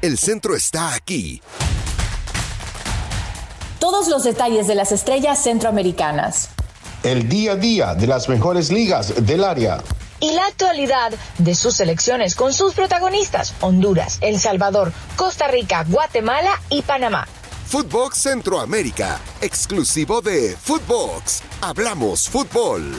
El centro está aquí. Todos los detalles de las estrellas centroamericanas. El día a día de las mejores ligas del área. Y la actualidad de sus selecciones con sus protagonistas, Honduras, El Salvador, Costa Rica, Guatemala y Panamá. Footbox Centroamérica, exclusivo de Footbox. Hablamos fútbol.